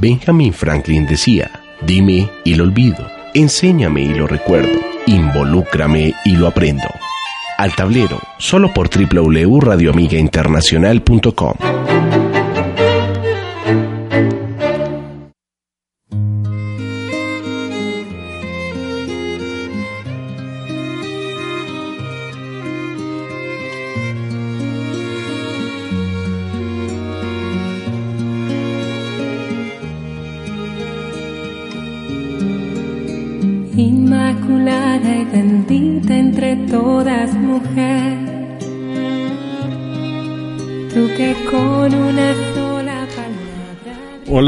Benjamin Franklin decía, dime y lo olvido, enséñame y lo recuerdo, involúcrame y lo aprendo. Al tablero, solo por www.radioamigainternacional.com.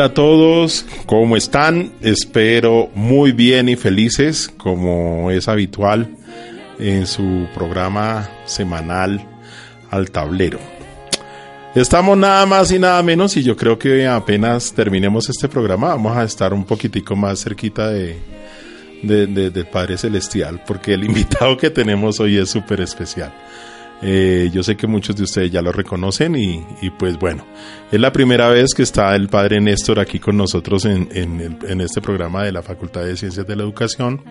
Hola a todos, ¿cómo están? Espero muy bien y felices, como es habitual en su programa semanal Al Tablero. Estamos nada más y nada menos y yo creo que apenas terminemos este programa vamos a estar un poquitico más cerquita de, de, de- del Padre Celestial porque el invitado que tenemos hoy es súper especial. Eh, yo sé que muchos de ustedes ya lo reconocen y, pues bueno, es la primera vez que está el Padre Néstor aquí con nosotros en, en en este programa de la Facultad de Ciencias de la Educación.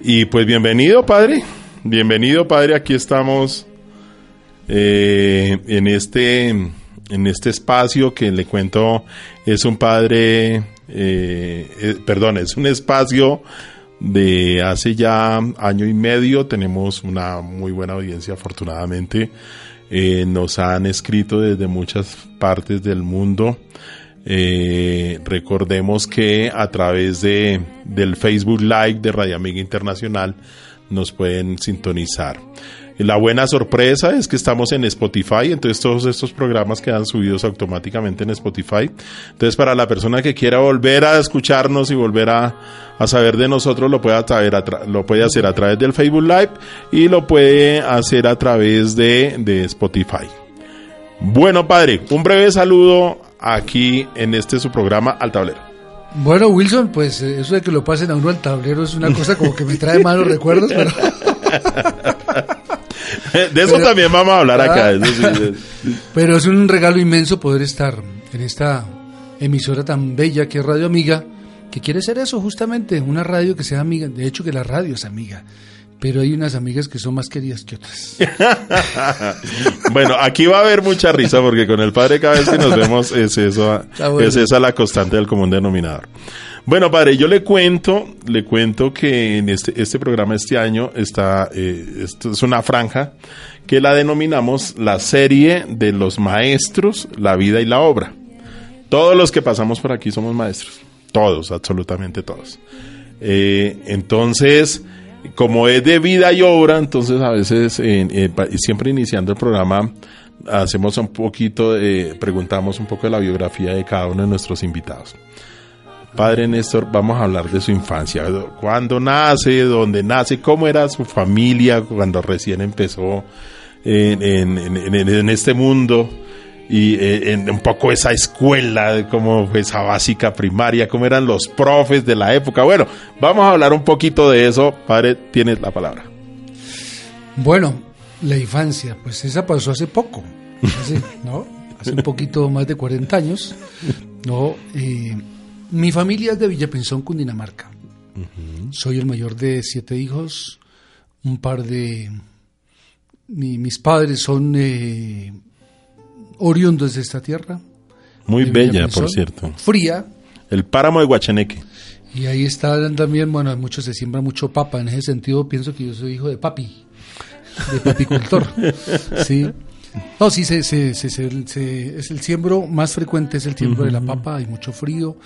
Y pues bienvenido, Padre. Bienvenido, Padre. Aquí estamos eh, en este en este espacio que le cuento es un padre eh, eh, perdón es un espacio de hace ya año y medio tenemos una muy buena audiencia afortunadamente Eh, nos han escrito desde muchas partes del mundo eh, recordemos que a través de, del Facebook Live de Radio Amiga Internacional nos pueden sintonizar. La buena sorpresa es que estamos en Spotify, entonces todos estos programas quedan subidos automáticamente en Spotify. Entonces para la persona que quiera volver a escucharnos y volver a, a saber de nosotros, lo puede, a lo puede hacer a través del Facebook Live y lo puede hacer a través de, de Spotify. Bueno, padre, un breve saludo aquí en este su programa Al Tablero. Bueno, Wilson, pues eh, eso de que lo pasen a uno al tablero es una cosa como que me trae malos recuerdos, pero De eso Pero- también vamos a hablar acá. Ah. eso sí. Pero es un regalo inmenso poder estar en esta emisora tan bella que es Radio Amiga, que quiere ser eso justamente, una radio que sea amiga. De hecho, que la radio es amiga, pero hay unas amigas que son más queridas que otras. Bueno, aquí va a haber mucha risa porque con el padre cada vez que nos vemos es bueno. es esa la constante del común denominador. Bueno, padre, yo le cuento, le cuento que en este, este programa este año está, eh, esto es una franja que la denominamos la serie de los maestros, la vida y la obra. Todos los que pasamos por aquí somos maestros, todos, absolutamente todos. Eh, entonces, como es de vida y obra, entonces a veces, eh, siempre iniciando el programa, hacemos un poquito, preguntamos un poco de la biografía de cada uno de nuestros invitados. Padre Néstor, vamos a hablar de su infancia. ¿Cuándo nace? ¿Dónde nace? ¿Cómo era su familia cuando recién empezó en, este mundo? Y eh, en un poco esa escuela, como esa básica primaria, cómo eran los profes de la época. Bueno, vamos a hablar un poquito de eso. Padre, tienes la palabra. Bueno, la infancia, pues esa pasó hace poco, hace, ¿no? Hace un poquito más de 40 años, ¿no? Eh, mi familia es de Villapinzón, Cundinamarca. Soy el mayor de siete hijos, un par de... mi- mis padres son eh, oriundos de esta tierra. Muy bella, por cierto. Fría, El páramo de Guachaneque. y ahí está también, bueno, muchos se siembra mucho papa. En ese sentido, pienso que yo soy hijo de papi, de papicultor. sí. No, sí, se, se- se- se- se- es el siembro más frecuente, es el siembro de la papa. Hay mucho frío.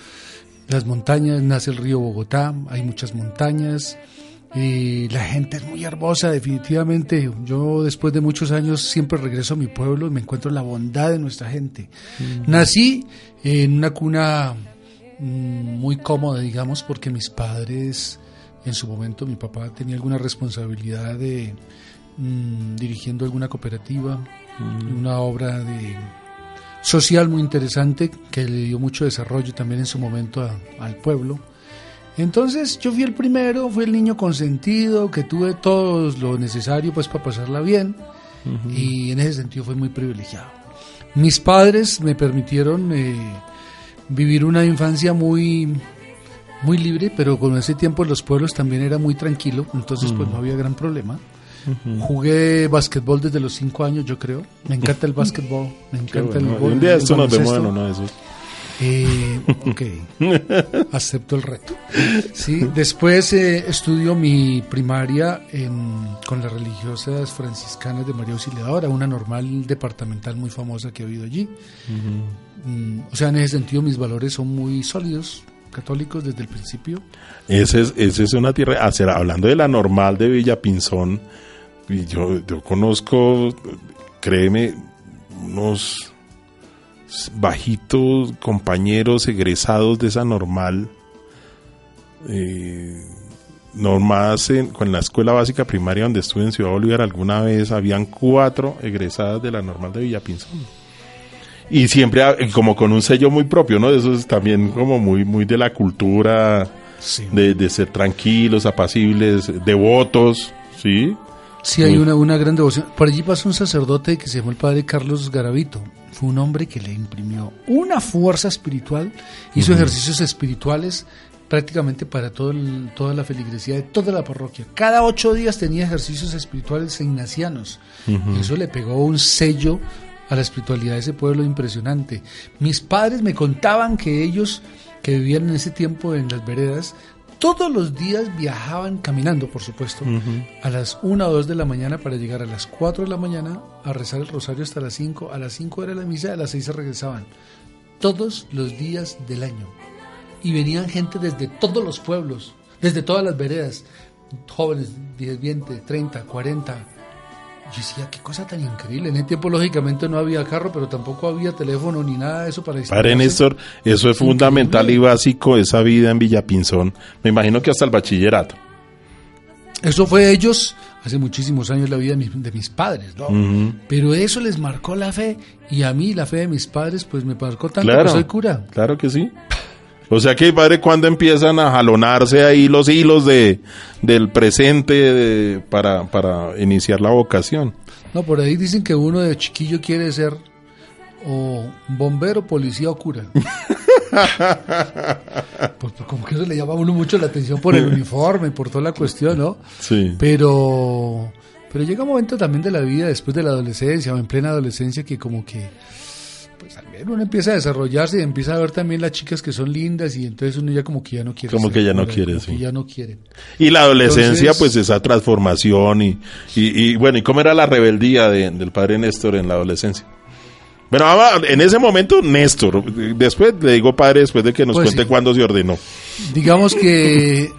Las montañas, nace el río Bogotá, hay muchas montañas. Y la gente es muy hermosa, definitivamente. Yo después de muchos años siempre regreso a mi pueblo y me encuentro la bondad de nuestra gente. Nací en una cuna mm, muy cómoda, digamos, porque mis padres, en su momento, mi papá tenía alguna responsabilidad de mm, dirigiendo alguna cooperativa, una obra de social muy interesante que le dio mucho desarrollo también en su momento a- al pueblo. Entonces yo fui el primero, fui el niño consentido, que tuve todo lo necesario pues para pasarla bien y en ese sentido fue muy privilegiado. Mis padres me permitieron eh, vivir una infancia muy muy libre, pero con ese tiempo los pueblos también era muy tranquilo, entonces pues no había gran problema. Jugué básquetbol desde los cinco años, yo creo. Me encanta el básquetbol, me encanta bueno. el gol. Un día esto nos vemos en baloncesto. uno de esos. Eh, ok, acepto el reto. Sí, después eh, estudio mi primaria en, con las religiosas franciscanas de María Auxiliadora, una normal departamental muy famosa que he oído allí. Mm, o sea, en ese sentido mis valores son muy sólidos, católicos desde el principio. Ese es, ese es una tierra. hablando de la normal de Villa Pinzón, y yo, yo conozco, créeme, unos bajitos compañeros egresados de esa normal. Eh, en, con la escuela básica primaria donde estuve en Ciudad Bolívar alguna vez habían cuatro egresadas de la normal de Villapinzón y siempre ah, como con un sello muy propio no eso es también como muy muy de la cultura Sí. de, de ser tranquilos apacibles devotos sí Sí, hay una, una gran devoción. Por allí pasó un sacerdote que se llamó el padre Carlos Garavito. Fue un hombre que le imprimió una fuerza espiritual, hizo ejercicios espirituales prácticamente para todo el- toda la feligresía de toda la parroquia. Cada ocho días tenía ejercicios espirituales ignacianos. Y Eso le pegó un sello a la espiritualidad de ese pueblo impresionante. Mis padres me contaban que ellos, que vivían en ese tiempo en las veredas, todos los días viajaban caminando, por supuesto, a las 1 o 2 de la mañana para llegar a las 4 de la mañana a rezar el rosario hasta las 5. A las 5 era la misa, a las 6 se regresaban. Todos los días del año. Y venían gente desde todos los pueblos, desde todas las veredas, jóvenes, 10, 20, 30, 40. Yo decía, qué cosa tan increíble. En ese tiempo, lógicamente, no había carro, pero tampoco había teléfono ni nada de eso para Padre. Néstor, eso es fundamental y básico, esa vida en Villapinzón. Me imagino que hasta el bachillerato. Eso fue ellos hace muchísimos años la vida de mis, de mis padres, ¿no? Pero eso les marcó la fe y a mí la fe de mis padres pues me marcó tanto Claro, que soy cura. claro que sí. O sea que, padre, cuando empiezan a jalonarse ahí los hilos de, del presente de- para, para iniciar la vocación? No, por ahí dicen que uno de chiquillo quiere ser o bombero, policía o cura. pues, pues, como que eso le llama a uno mucho la atención por el uniforme, por toda la cuestión, ¿no? Sí. Pero, pero llega un momento también de la vida, después de la adolescencia o en plena adolescencia, que como que, pues también uno empieza a desarrollarse y empieza a ver también las chicas que son lindas y entonces uno ya como que ya no quiere. Como ser que ya no quiere, como sí. que ya no quiere. Y la adolescencia, Entonces- pues esa transformación y, y, y, bueno, ¿y cómo era la rebeldía de- del padre Néstor en la adolescencia? Bueno, en ese momento, Néstor, después le digo padre, después de que nos Pues cuente sí. cuándo se ordenó. Digamos que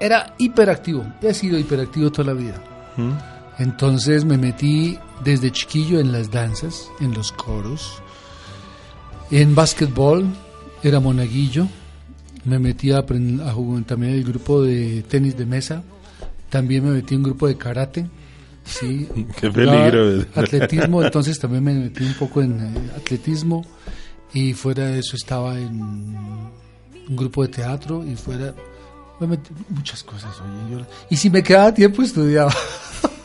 era hiperactivo, he sido hiperactivo toda la vida. Entonces me metí desde chiquillo en las danzas, en los coros, en básquetbol, era monaguillo, me metí a, a jugar también el grupo de tenis de mesa, también me metí en un grupo de karate, sí, Qué peligro. Jugaba Atletismo, entonces también me metí un poco en eh, atletismo y fuera de eso estaba en un grupo de teatro y fuera me metí muchas cosas. Oye, yo- y si me quedaba tiempo estudiaba.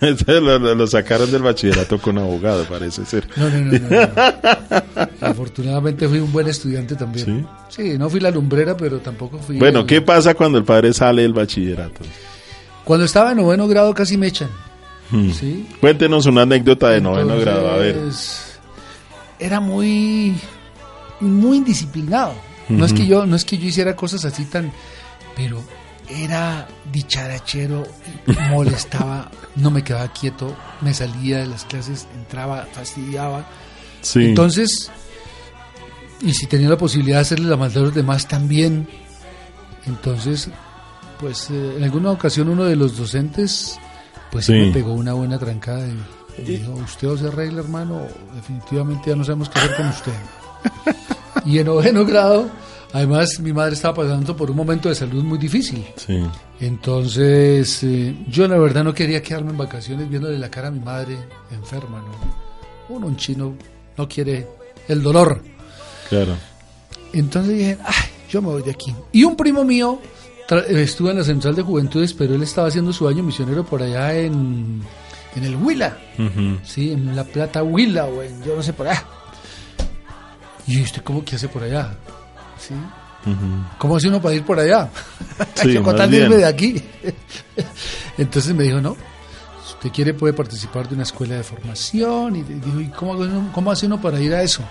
lo, sacaron del bachillerato con abogado, parece ser. No, no, no, no, no. Afortunadamente fui un buen estudiante también. Sí, no fui la lumbrera, pero tampoco fui. Bueno, el- ¿qué pasa cuando el padre sale del bachillerato? Cuando estaba en noveno grado casi me echan. Hmm. Sí. Cuéntenos una anécdota de noveno grado, a ver. Era muy, muy indisciplinado. No es que yo, no es que yo hiciera cosas así tan, pero era dicharachero, molestaba, no me quedaba quieto, me salía de las clases, entraba, fastidiaba. Sí. Entonces, y si tenía la posibilidad de hacerle la maldad a los demás también, entonces pues eh, en alguna ocasión uno de los docentes pues Sí. me pegó una buena trancada y me dijo, usted o se arregla hermano, definitivamente ya no sabemos qué hacer con usted. y en noveno grado, además mi madre estaba pasando por un momento de salud muy difícil. Sí. Entonces, eh, yo la verdad no quería quedarme en vacaciones viéndole la cara a mi madre enferma, ¿no? Uno, un chino, no quiere el dolor. Claro. Entonces dije, ay, yo me voy de aquí. Y un primo mío eh, estuvo en la Central de Juventudes, pero él estaba haciendo su año misionero por allá en, en el Huila. ¿sí? En La Plata Huila, o en yo no sé por allá. Y usted, ¿cómo que hace por allá? ¿Sí? ¿Cómo hace uno para ir por allá? Sí, Yo con de aquí. Entonces me dijo, no, si usted quiere puede participar de una escuela de formación. Y dijo, ¿y cómo, cómo hace uno para ir a eso?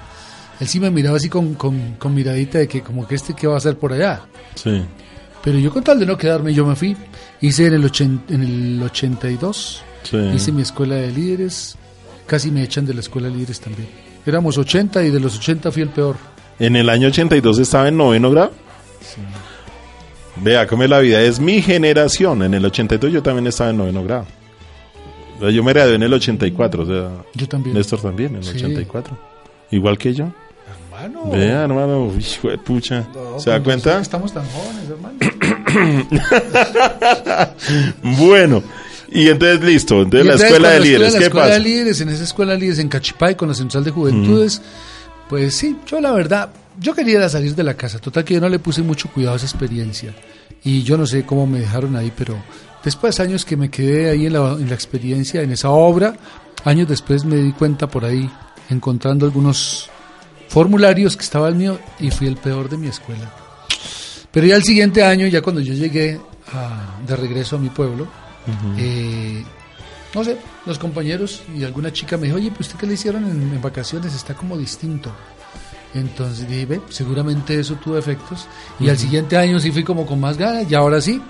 Él sí me miraba así con, con, con miradita de que como que este qué va a hacer por allá. Sí. Pero yo con tal de no quedarme, yo me fui. Hice en el, ochen- en el 82, Sí. hice mi escuela de líderes. Casi me echan de la escuela de líderes también. Éramos 80 y de los 80 fui el peor. En el año 82 estaba en noveno grado. Vea cómo es la vida. Es mi generación. En el 82 yo también estaba en noveno grado. Yo me gradué en el 84. O sea, Yo también. Néstor también, en el Sí. 84. Igual que yo. Hermano. Vea, hermano. Hijo de pucha. No, ¿Se da cuenta? Estamos tan jóvenes, hermano. Bueno. Y entonces listo. Entonces la escuela de líderes. En la ¿Qué escuela de líderes, en esa escuela de líderes en Cachipay con la Central de Juventudes, pues sí, yo la verdad, yo quería salir de la casa. Total que yo no le puse mucho cuidado a esa experiencia. Y yo no sé cómo me dejaron ahí, pero después de años que me quedé ahí en la, en la experiencia, en esa obra, años después me di cuenta por ahí, encontrando algunos formularios que estaba el mío y fui el peor de mi escuela. Pero ya el siguiente año, ya cuando yo llegué a- de regreso a mi pueblo, eh, no sé, los compañeros y alguna chica me dijo, oye, pues usted qué le hicieron en, en vacaciones, está como distinto. Entonces dije, ve, seguramente eso tuvo efectos. Y al siguiente año sí fui como con más ganas, y ahora sí.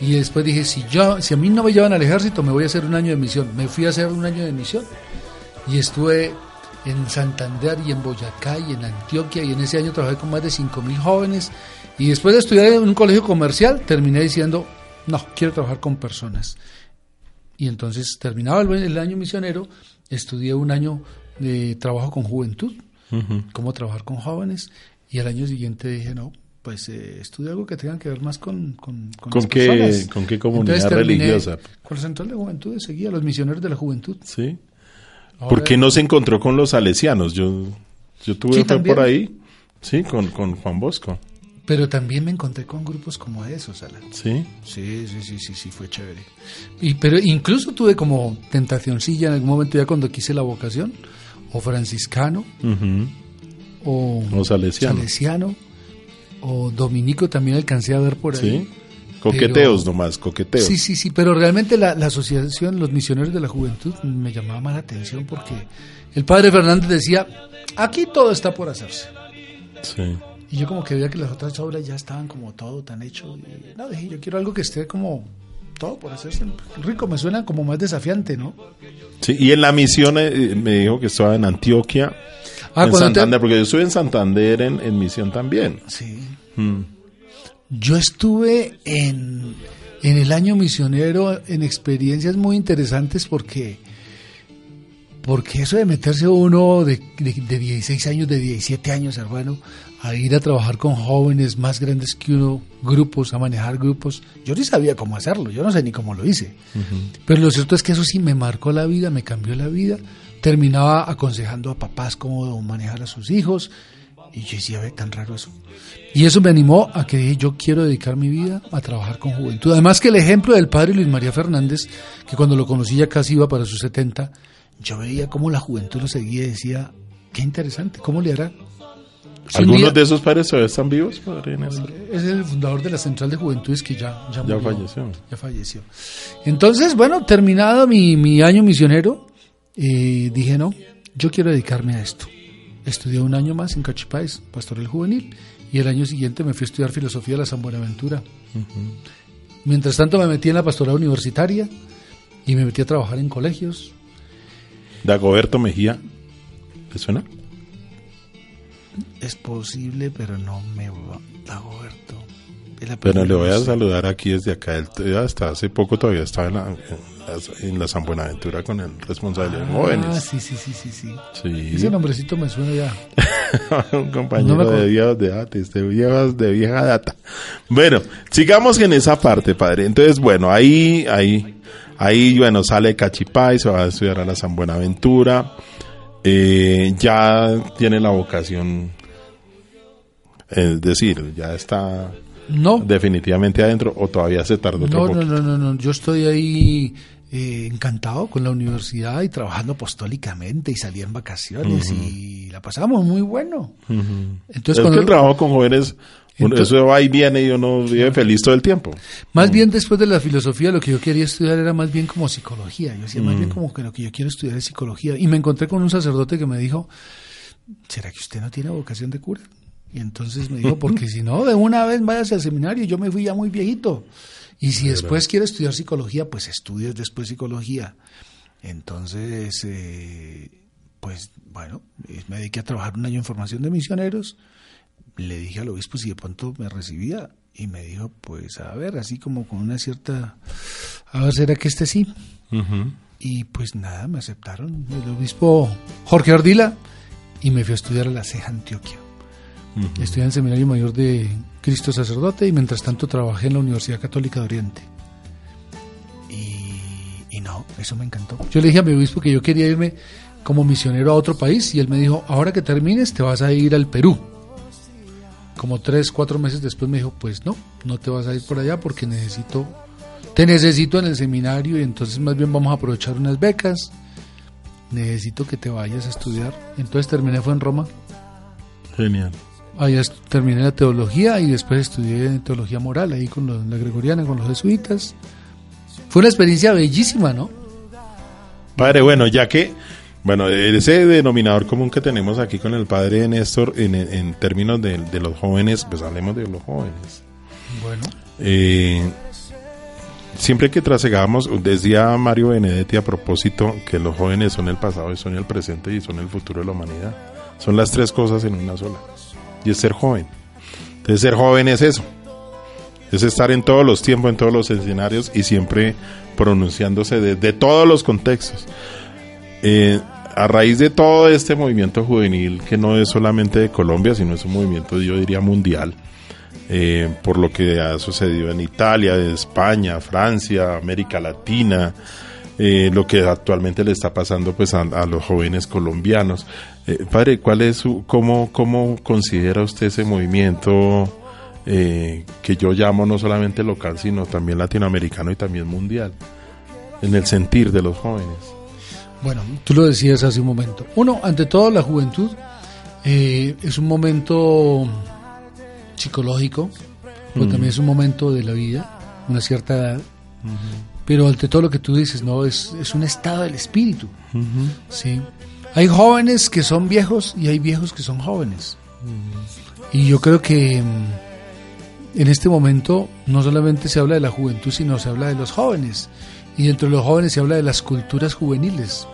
Y después dije, si yo, si a mí no me llevan al ejército, me voy a hacer un año de misión. Me fui a hacer un año de misión. Y estuve en Santander y en Boyacá y en Antioquia y en ese año trabajé con más de 5.000 jóvenes y después de estudiar en un colegio comercial terminé diciendo, no, quiero trabajar con personas. Y entonces terminaba el, el año misionero, estudié un año de trabajo con juventud, cómo trabajar con jóvenes y al año siguiente dije, no, pues eh, estudio algo que tenga que ver más con con, ¿Con las qué- personas". con qué comunidad Entonces religiosa? Con la Central de Juventud, seguía los misioneros de la juventud. Sí. Ahora- ¿Por qué no se encontró con los salesianos? Yo, yo tuve Sí, por ahí. Sí, con, con Juan Bosco. Pero también me encontré con grupos como esos, Alan. Sí. Sí, sí, sí, sí, sí, fue chévere. Y, pero incluso tuve como tentacioncilla en algún momento ya cuando quise la vocación, o franciscano, o, O salesiano. salesiano, o dominico también alcancé a ver por ahí. Sí. Coqueteos Pero- nomás, coqueteos. Sí, sí, sí, pero realmente la, la asociación, los misioneros de la juventud, me llamaba más la atención porque el padre Fernández decía, aquí todo está por hacerse. Sí. Y yo como que veía que las otras obras ya estaban como todo tan hecho. Y no, dije, yo quiero algo que esté como todo por hacerse. Rico, me suena como más desafiante, ¿no? Sí, y en la misión eh, me dijo que estaba en Antioquia, Ah, en te- Santander, porque yo estuve en Santander en, en misión también. Sí. Mm. Yo estuve en, en el año misionero en experiencias muy interesantes porque, porque eso de meterse uno de, de, de 16 años, de 17 años, hermano, a ir a trabajar con jóvenes más grandes que uno, grupos, a manejar grupos, yo ni sabía cómo hacerlo, yo no sé ni cómo lo hice. Pero lo cierto es que eso sí me marcó la vida, me cambió la vida. Terminaba aconsejando a papás cómo manejar a sus hijos. Y yo decía, ve, tan raro eso. Y eso me animó a que dije, yo quiero dedicar mi vida a trabajar con juventud. Además que el ejemplo del padre Luis María Fernández, que cuando lo conocí ya casi iba para sus 70, yo veía cómo la juventud lo seguía y decía, qué interesante, ¿cómo le hará? Si ¿Algunos día- de esos padres todavía están vivos, padre Néstor? es el fundador de la Central de Juventudes que ya, ya, falleció. Ya falleció. Entonces, bueno, terminado mi, mi año misionero, eh, dije, no, yo quiero dedicarme a esto. Estudié un año más en Cachipáez, pastoral juvenil, y el año siguiente me fui a estudiar filosofía de la San Buenaventura. Mientras tanto me metí en la pastoral universitaria y me metí a trabajar en colegios. Dagoberto Mejía. ¿Te suena? Es posible, pero no me va. Dagoberto. Apellido, le voy a saludar aquí desde acá. Él t- hasta hace poco todavía estaba en la, en la San Buenaventura con el responsable de Ah, jóvenes. sí, sí, sí, sí, sí. Sí. Ese nombrecito me suena ya. un compañero No de viejos de de viejas de vieja data. Bueno, sigamos en esa parte, padre. Entonces, bueno, ahí, ahí, ahí, bueno, sale Cachipay, se va a estudiar a la San Buenaventura. Eh, ya tiene la vocación, es decir, ya está No, definitivamente adentro o todavía se tardó no, no, no, no, no. Yo estoy ahí eh, encantado con la universidad y trabajando apostólicamente y salí en vacaciones y la pasamos muy bueno. Entonces, es cuando- que el trabajo con jóvenes, Entonces- eso va y viene y uno vive feliz todo el tiempo. Más bien después de la filosofía lo que yo quería estudiar era más bien como psicología. Yo decía más bien como que lo que yo quiero estudiar es psicología. Y me encontré con un sacerdote que me dijo, ¿será que usted no tiene vocación de cura? Y entonces me dijo, porque si no, de una vez váyase al seminario. Yo me fui ya muy viejito. Y si después quiere estudiar psicología, pues estudies después psicología. Entonces, eh, pues bueno, eh, me dediqué a trabajar un año en formación de misioneros le dije al obispo si de pronto me recibía y me dijo, pues a ver, así como con una cierta, a ver, ¿será que este sí? Y pues nada, me aceptaron el obispo Jorge Ardila y me fui a estudiar a la CEJA Antioquia. Estudié en el Seminario Mayor de Cristo Sacerdote y mientras tanto trabajé en la Universidad Católica de Oriente. Y, y no, eso me encantó. Yo le dije a mi obispo que yo quería irme como misionero a otro país y él me dijo, ahora que termines te vas a ir al Perú. Como tres, cuatro meses después me dijo, pues no, no te vas a ir por allá porque necesito, te necesito en el seminario y entonces más bien vamos a aprovechar unas becas. Necesito que te vayas a estudiar. Entonces terminé fue en Roma. Genial. Allá terminé la teología y después estudié teología moral ahí con los- la gregoriana, con los jesuitas. Fue una experiencia bellísima, ¿no? Padre, bueno, ya que, bueno, ese denominador común que tenemos aquí con el padre Néstor en, en términos de, de los jóvenes, pues hablemos de los jóvenes. Bueno. Eh, siempre que trasegamos, decía Mario Benedetti a propósito que los jóvenes son el pasado y son el presente y son el futuro de la humanidad. Son las tres cosas en una sola. Y es ser joven. Entonces ser joven es eso. Es estar en todos los tiempos, en todos los escenarios y siempre pronunciándose desde todos los contextos. Eh, a raíz de todo este movimiento juvenil, que no es solamente de Colombia, sino es un movimiento, yo diría, mundial, eh, por lo que ha sucedido en Italia, España, Francia, América Latina, eh, lo que actualmente le está pasando pues a, a los jóvenes colombianos. Eh, padre, ¿cuál es su, cómo, cómo considera usted ese movimiento eh, que yo llamo no solamente local, sino también latinoamericano y también mundial, en el sentir de los jóvenes? Bueno, tú lo decías hace un momento. Uno, ante todo, la juventud eh, es un momento psicológico, pero también es un momento de la vida, una cierta edad. Pero ante todo lo que tú dices, no es, es un estado del espíritu. ¿sí? Hay jóvenes que son viejos y hay viejos que son jóvenes. Y yo creo que mm, en este momento no solamente se habla de la juventud, sino se habla de los jóvenes. Y dentro de los jóvenes se habla de las culturas juveniles,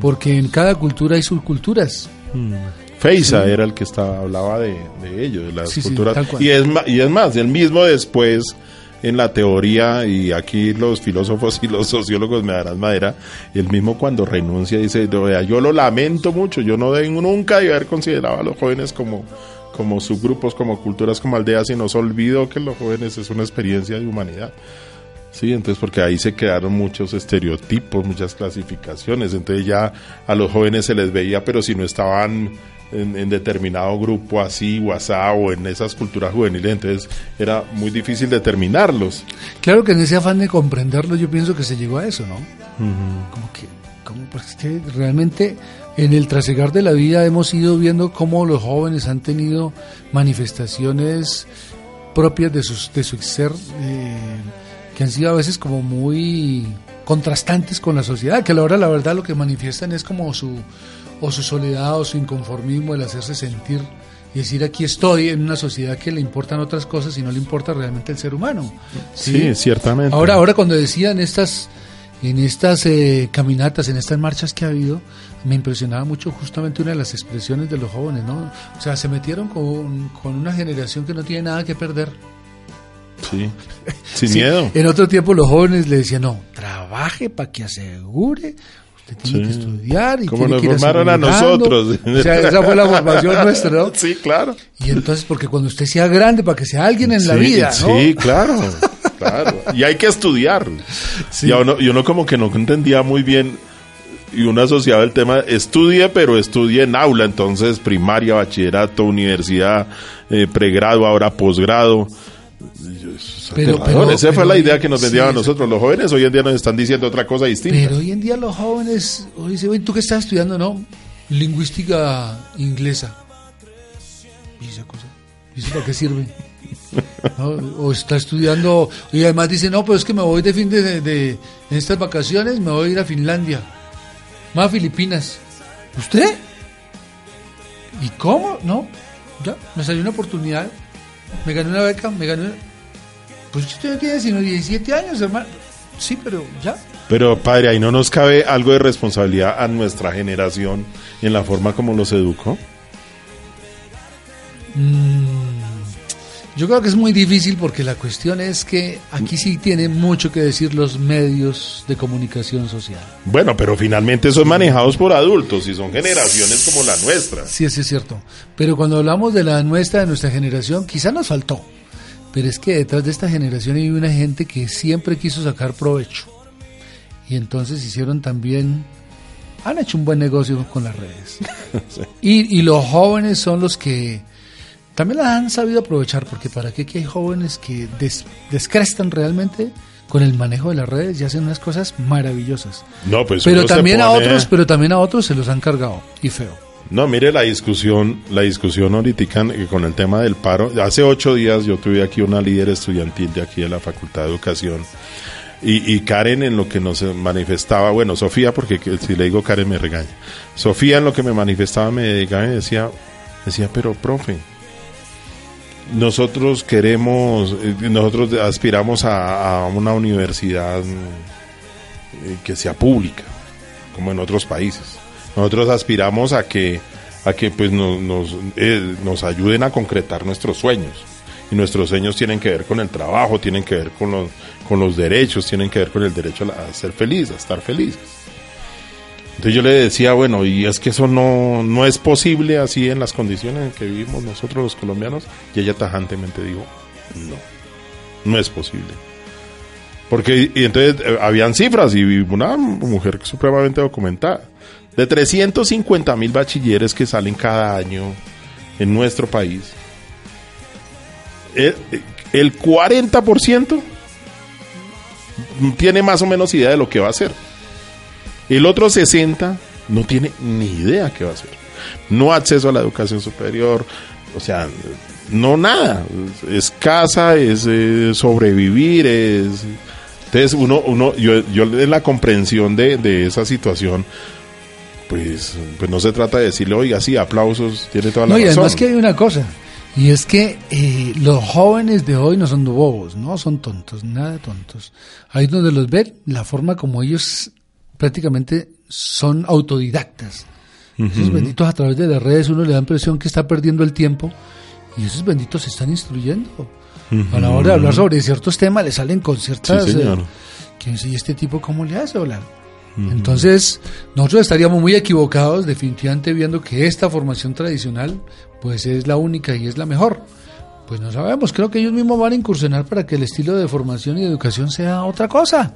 porque en cada cultura hay subculturas. Feisa era el que estaba, hablaba de, de ello, de las Sí, culturas. y, es, y es más, el mismo después en la teoría, y aquí los filósofos y los sociólogos me darán madera, el mismo cuando renuncia dice, "No, vea, yo lo lamento mucho, yo no debo nunca de haber considerado a los jóvenes como, como subgrupos, como culturas, como aldeas, y nos olvidó que los jóvenes es una experiencia de humanidad. Sí, entonces porque ahí se quedaron muchos estereotipos, muchas clasificaciones, entonces ya a los jóvenes se les veía, pero si no estaban en, en determinado grupo así, WhatsApp o en esas culturas juveniles, entonces era muy difícil determinarlos. Claro que en ese afán de comprenderlo yo pienso que se llegó a eso, ¿no? Como que, como, pues es que realmente en el trasegar de la vida hemos ido viendo cómo los jóvenes han tenido manifestaciones propias de, sus, de su ser, eh, que han sido a veces como muy contrastantes con la sociedad, que a la hora la verdad lo que manifiestan es como su, o su soledad o su inconformismo, el hacerse sentir y decir aquí estoy en una sociedad que le importan otras cosas y no le importa realmente el ser humano. Sí, ciertamente. Ahora, ahora cuando decían estas, en estas eh, caminatas, en estas marchas que ha habido, me impresionaba mucho justamente una de las expresiones de los jóvenes, ¿no? O sea, se metieron con, con una generación que no tiene nada que perder. Sí. Sin Sí, miedo. En otro tiempo los jóvenes le decían, no, trabaje para que asegure, usted tiene Sí. que estudiar. Y Como tiene nos que ir formaron a asegurando". nosotros. O sea, esa fue la formación nuestra, ¿no? Sí, claro. Y entonces, porque cuando usted sea grande, para que sea alguien en la vida, ¿no? Sí, claro, claro. Y hay que estudiar. Sí. Y uno, y uno como que no entendía muy bien y uno asociaba el tema, estudie, pero estudie en aula, entonces primaria, bachillerato, universidad, eh, pregrado, ahora posgrado. Pero- pero- Esa fue pero- la idea que nos sí, vendían a nosotros los jóvenes. Hoy en día nos están diciendo otra cosa distinta. Pero hoy en día los jóvenes, hoy dice, "Oye, ¿tú qué estás estudiando? No, lingüística inglesa. ¿Y esa cosa? ¿Y eso para qué sirve? ¿No? O está estudiando, y además dice, no, pues es que me voy de fin de, de- estas vacaciones, me voy a ir a Finlandia, más a Filipinas. ¿Usted? ¿Y cómo? No, ya, me salió una oportunidad, me gané una beca, me gané... una- Pues usted no tiene sino 17 años, hermano. Sí, pero ya. Pero padre, ahí no nos cabe algo de responsabilidad a nuestra generación en la forma como los educó. Yo creo que es muy difícil porque la cuestión es que aquí sí tienen mucho que decir los medios de comunicación social. Bueno, pero finalmente son manejados por adultos y son generaciones como la nuestra. Sí, eso es cierto. Pero cuando hablamos de la nuestra, de nuestra generación, quizá nos faltó. Pero es que detrás de esta generación hay una gente que siempre quiso sacar provecho. Y entonces hicieron también, han hecho un buen negocio con las redes. y, y los jóvenes son los que también las han sabido aprovechar, porque para qué que hay jóvenes que des- descrestan realmente con el manejo de las redes y hacen unas cosas maravillosas. No, pues Pero también a otros, pero también a otros se los han cargado y feo. No, mire la discusión, la discusión ahorita con el tema del paro. Hace ocho días yo tuve aquí una líder estudiantil de aquí de la Facultad de Educación y, y Karen en lo que nos manifestaba, bueno, Sofía, porque que- si le digo Karen me regaña. Sofía en lo que me manifestaba me dedicaba y decía, decía, pero profe, nosotros queremos, eh, nosotros aspiramos a, una universidad eh, que sea pública, como en otros países. Nosotros aspiramos a que, a que pues nos, nos, eh, nos ayuden a concretar nuestros sueños. Y nuestros sueños tienen que ver con el trabajo, tienen que ver con los, con los derechos, tienen que ver con el derecho a, la- a ser feliz, a estar felices. Entonces yo le decía, bueno, y es que eso no, no es posible así en las condiciones en que vivimos nosotros los colombianos. Y ella tajantemente dijo, no, no es posible. Porque, y entonces eh, habían cifras y una mujer supremamente documentada. De 350 mil bachilleres que salen cada año en nuestro país, el, el 40% tiene más o menos idea de lo que va a hacer. El otro 60 no tiene ni idea qué va a hacer. No acceso a la educación superior, o sea, no nada. Es casa, es eh, sobrevivir, es... Entonces uno, uno yo, yo en la comprensión de, de esa situación, pues, pues no se trata de decirle, oiga, sí, aplausos, tiene toda la No, y además que hay una cosa, y es que eh, los jóvenes de hoy no son bobos, no son tontos, nada tontos. Ahí donde los ven, la forma como ellos prácticamente son autodidactas. Esos benditos a través de las redes uno le da impresión que está perdiendo el tiempo y esos benditos se están instruyendo. A la hora de hablar sobre ciertos temas le salen con ciertas... Sí, eh, dice, ¿y este tipo cómo le hace hablar? Entonces, nosotros estaríamos muy equivocados definitivamente viendo que esta formación tradicional pues es la única y es la mejor. Pues no sabemos, creo que ellos mismos van a incursionar para que el estilo de formación y educación sea otra cosa.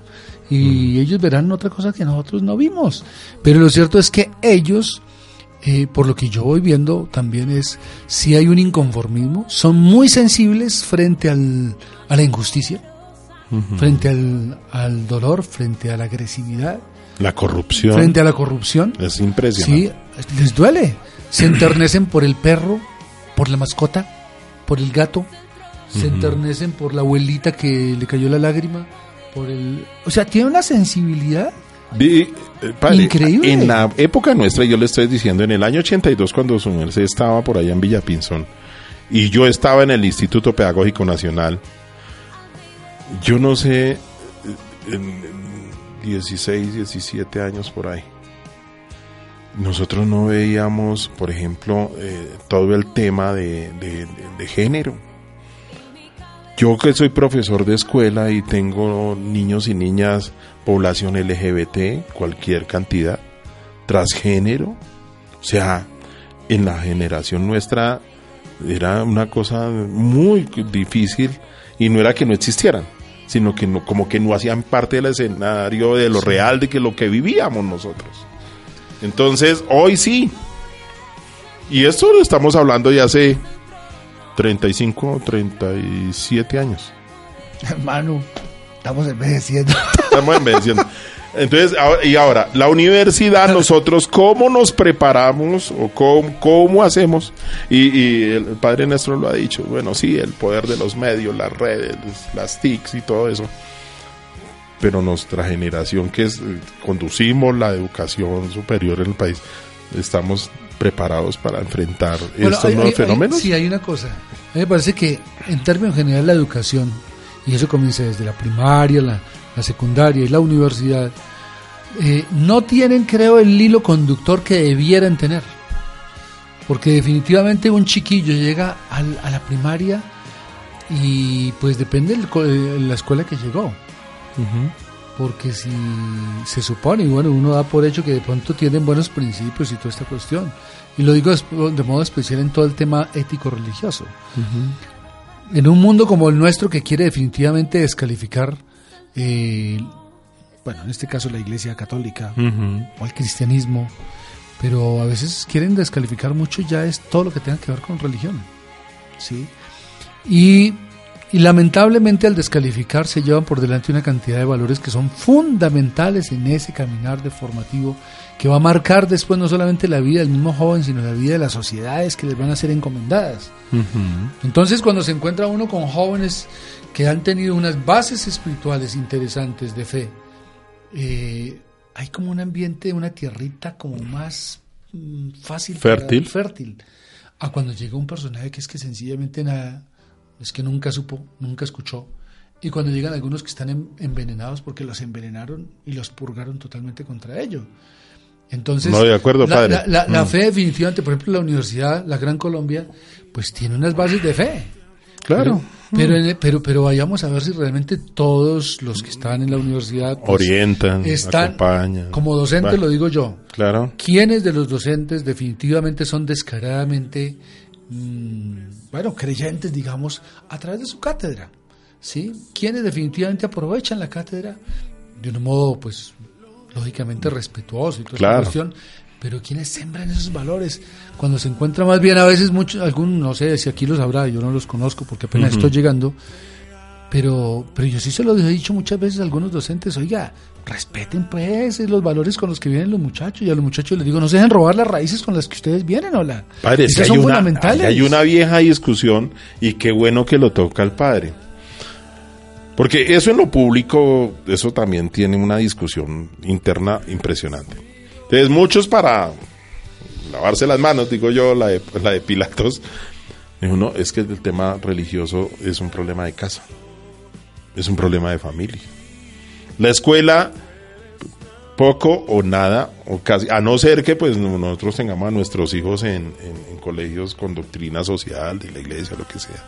Y ellos verán otra cosa que nosotros no vimos. Pero lo cierto es que ellos, eh, por lo que yo voy viendo también es, si hay un inconformismo, son muy sensibles frente al, a la injusticia, frente al, al dolor, frente a la agresividad, La corrupción frente a la corrupción. es impresionante. Sí, les duele. Se enternecen por el perro, por la mascota, por el gato. Se enternecen por la abuelita que le cayó la lágrima. Por el, o sea, tiene una sensibilidad. Vi- eh, padre, Increíble. En la época nuestra, yo le estoy diciendo, en el año 82, cuando su merced estaba por allá en Villapinzón, y yo estaba en el Instituto Pedagógico Nacional, yo no sé, eh, en 16, 17 años por ahí, nosotros no veíamos, por ejemplo, eh, todo el tema de, de- de- de género. yo que soy profesor de escuela y tengo niños y niñas, población LGBT, cualquier cantidad, transgénero, o sea, en la generación nuestra era una cosa muy difícil y no era que no existieran, sino que no, como que no hacían parte del escenario de lo real, de que lo que vivíamos nosotros. Entonces, hoy sí. Y esto lo estamos hablando ya hace 35, 37 años. Hermano, estamos envejeciendo. Estamos envejeciendo. Entonces, y ahora, la universidad, nosotros, ¿cómo nos preparamos o cómo, cómo hacemos? Y, y el padre Néstor lo ha dicho, bueno, sí, el poder de los medios, las redes, las TICs y todo eso. Pero nuestra generación que es, conducimos la educación superior en el país, estamos preparados para enfrentar Bueno, estos hay- nuevos hay- hay- fenómenos. sí, hay una cosa. A mí me parece que en términos generales la educación, y eso comienza desde la primaria, la, la secundaria y la universidad, eh, no tienen, creo, el hilo conductor que debieran tener. Porque definitivamente un chiquillo llega al- a la primaria y pues depende de la escuela que llegó. Porque si se supone, y bueno, uno da por hecho que de pronto tienen buenos principios y toda esta cuestión. Y lo digo de modo especial en todo el tema ético-religioso. En un mundo como el nuestro que quiere definitivamente descalificar, eh, bueno, en este caso la Iglesia Católica o el cristianismo, pero a veces quieren descalificar mucho ya es todo lo que tenga que ver con religión. ¿sí? Y, y lamentablemente al descalificar se llevan por delante una cantidad de valores que son fundamentales en ese caminar de formativo que va a marcar después no solamente la vida del mismo joven, sino la vida de las sociedades que les van a ser encomendadas. Entonces, cuando se encuentra uno con jóvenes que han tenido unas bases espirituales interesantes de fe, eh, hay como un ambiente, una tierrita como más mm, fácil, para- Fértil. fértil. A cuando llega un personaje que es que sencillamente nada, es que nunca supo, nunca escuchó. Y cuando llegan algunos que están en- envenenados porque los envenenaron y los purgaron totalmente contra ello. Entonces, No, de acuerdo, la, padre. la- la- la Mm. fe definitivamente, por ejemplo, la universidad, la Gran Colombia, pues tiene unas bases de fe. Claro. Pero, pero, pero, pero vayamos a ver si realmente todos los que están en la universidad pues, Orientan, están acompañan. como docente, lo digo yo. Claro. ¿Quiénes de los docentes definitivamente son descaradamente, mm, bueno, creyentes, digamos, a través de su cátedra? ¿Sí? ¿Quiénes definitivamente aprovechan la cátedra de un modo, pues, lógicamente respetuoso y toda Claro. cuestión? Pero ¿quiénes sembran esos valores? Cuando se encuentra más bien a veces muchos, algún, no sé si aquí los habrá, yo no los conozco porque apenas estoy llegando, pero, pero yo sí se lo he dicho muchas veces a algunos docentes, oiga, respeten pues los valores con los que vienen los muchachos. Y a los muchachos les digo, no se dejen robar las raíces con las que ustedes vienen, hola. Padre, es que Esas hay son una, fundamentales. hay una vieja discusión y qué bueno que lo toca el padre. Porque eso en lo público, eso también tiene una discusión interna impresionante. Entonces, muchos para lavarse las manos, digo yo, la de, la de Pilatos, dijo, no, es que el tema religioso es un problema de casa, es un problema de familia. La escuela, poco o nada, o casi, a no ser que pues nosotros tengamos a nuestros hijos en, en- en colegios con doctrina social, de la iglesia, lo que sea,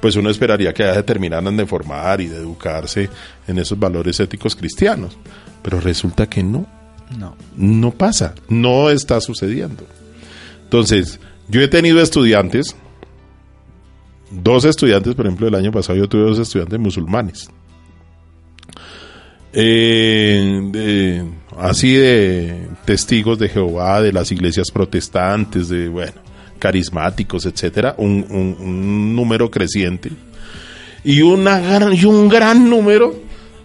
pues uno esperaría que ya se terminaran de formar y de educarse en esos valores éticos cristianos. Pero resulta que no, No. no pasa, no está sucediendo. Entonces, yo he tenido estudiantes, dos estudiantes, por ejemplo, el año pasado yo tuve dos estudiantes musulmanes. Eh, así de testigos de Jehová, de las iglesias protestantes, de, bueno, carismáticos, etcétera, un, número creciente. Y, una gran, y un gran número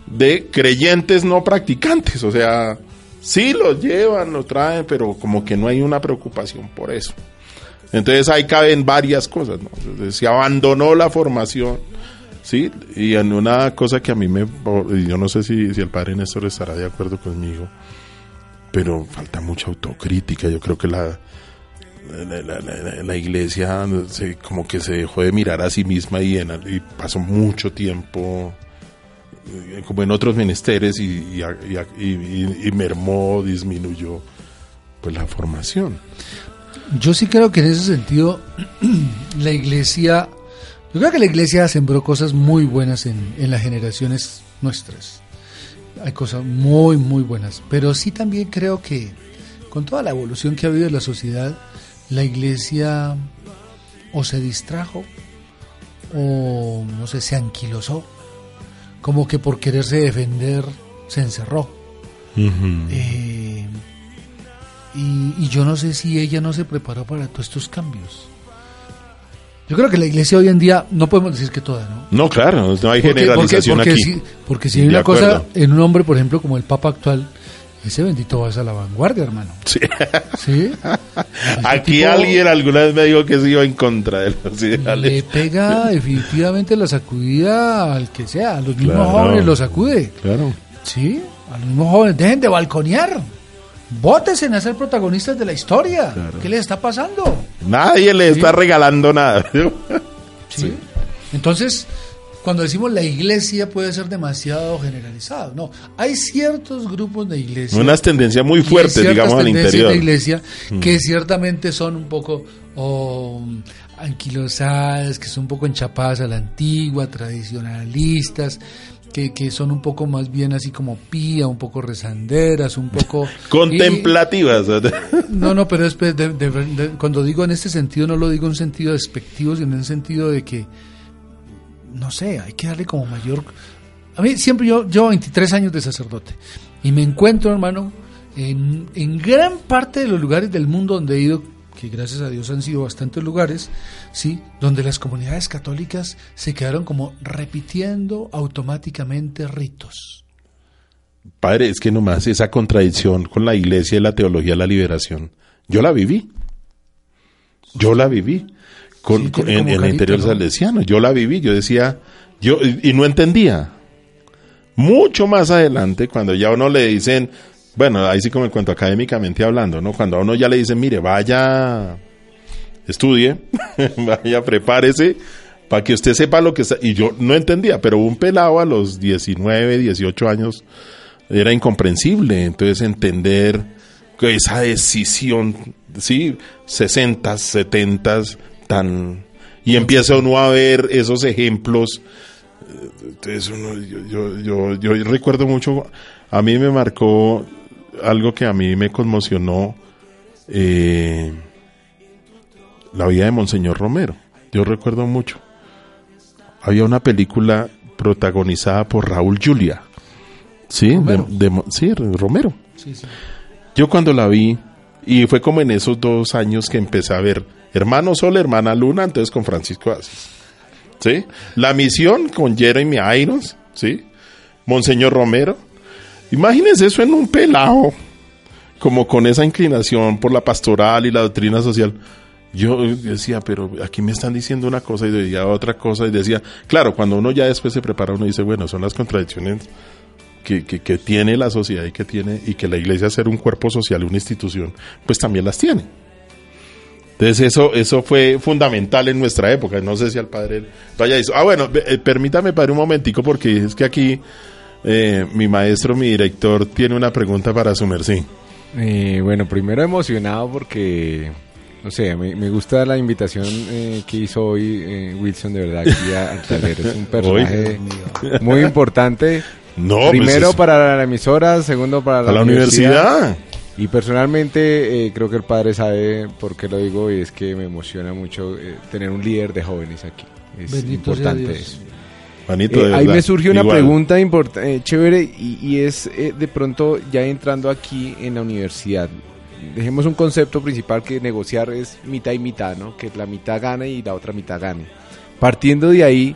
de creyentes no practicantes, o sea, sí lo llevan, lo traen, pero como que no hay una preocupación por eso. Entonces ahí caben varias cosas, ¿no? Se abandonó la formación, ¿sí? Y en una cosa que a mí me... Yo no sé si, si el padre Néstor estará de acuerdo conmigo, pero falta mucha autocrítica. Yo creo que la, la, iglesia se- como que se dejó de mirar a sí misma y, pasó mucho tiempo eh, como en otros menesteres y- y mermó, disminuyó pues la formación. Yo sí creo que en ese sentido la iglesia Yo creo que la iglesia sembró cosas muy buenas en, en las generaciones nuestras. Hay cosas muy, muy buenas. Pero sí también creo que con toda la evolución que ha habido en la sociedad, la iglesia o se distrajo o no sé, se anquilosó. Como que por quererse defender se encerró. Eh, y, y yo no sé si ella no se preparó para todos estos cambios. Yo creo que la iglesia hoy en día, no podemos decir que toda, ¿no? No, claro, no hay Porque- generalización porque, porque aquí. Si, porque si hay una cosa en un hombre, por ejemplo, como el Papa actual, ese bendito va a la vanguardia, hermano. Sí. Aquí tipo alguien alguna vez me dijo que se iba en contra de los Le ideales. pega definitivamente la sacudida al que sea, a los mismos Claro. jóvenes los sacude. Claro. Sí, a los mismos jóvenes, dejen de balconear. Vótense a ser protagonistas de la historia. ¿Qué les está pasando? Nadie le está regalando nada. ¿Sí? Entonces, cuando decimos la iglesia puede ser demasiado generalizado. No, hay ciertos grupos de iglesia. Unas tendencias muy fuertes, digamos, al interior. Mm. de iglesia que ciertamente son un poco oh, anquilosadas, que son un poco enchapadas a la antigua, tradicionalistas, que, que son un poco más bien así como pía, un poco rezanderas, un poco... Contemplativas. y- no, no, pero es, de- de- de- cuando digo en este sentido no lo digo en un sentido despectivo, sino en un sentido de que, no sé, hay que darle como mayor... A mí siempre yo llevo 23 años de sacerdote y me encuentro, hermano, en, en gran parte de los lugares del mundo donde he ido, que gracias a Dios han sido bastantes lugares, sí, donde las comunidades católicas se quedaron como repitiendo automáticamente ritos. Padre, es que nomás esa contradicción con la iglesia y la teología de la liberación, yo la viví. Yo la viví. Con, Sí, con- tiene en, el interior ¿no? salesiano, yo la viví, yo decía, yo, y, y no entendía. Mucho más adelante, cuando ya uno le dicen, bueno, ahí sí como en cuanto académicamente hablando, ¿no? Cuando a uno ya le dicen, mire, vaya, estudie, vaya, prepárese, para que usted sepa lo que está. Y yo no entendía, pero un pelado a los 19, 18 años era incomprensible. Entonces entender que esa decisión, sí, 60, 70, tan... Y empieza uno a ver esos ejemplos. eh, Entonces yo, yo, yo recuerdo mucho, a mí me marcó algo que a mí me conmocionó, eh, la vida de Monseñor Romero. Yo recuerdo mucho. Había una película protagonizada por Raúl Julia. Sí, de- Romero. de sí, Romero. Sí, sí. Yo cuando la vi, y fue como en esos dos años que empecé a ver Hermano Sol, Hermana Luna, entonces con Francisco Asís. ¿Sí? La misión con Jeremy Irons, ¿sí? Monseñor Romero. Imagínense eso en un pelado, como con esa inclinación por la pastoral y la doctrina social. Yo decía, pero aquí me están diciendo una cosa y decía otra cosa y decía, claro, cuando uno ya después se prepara, uno dice, bueno, son las contradicciones que, que, tiene la sociedad y que tiene y que la iglesia ser un cuerpo social, una institución, pues también las tiene. Entonces eso, eso fue fundamental en nuestra época. No sé si al padre dicho. Ah, bueno, eh, permítame, padre, un momentico, porque es que aquí eh, mi maestro, mi director, tiene una pregunta para su merced. Eh, bueno, primero emocionado porque, no sé, me, me gusta la invitación eh, que hizo hoy eh, Wilson, de verdad, aquí a- al taller. Es un personaje muy importante. No, Primero pues es- para la emisora, segundo para la, universidad. Y personalmente eh, creo que el padre sabe por qué lo digo y es que me emociona mucho eh, tener un líder de jóvenes aquí. Es Bendito sea importante Dios. eso. Manito, Eh, ahí me surgió una igual. pregunta importante, chévere, y, y es eh, de pronto ya entrando aquí en la universidad. Dejemos un concepto principal que negociar es mitad y mitad, ¿no? Que la mitad gane y la otra mitad gane. Partiendo de ahí,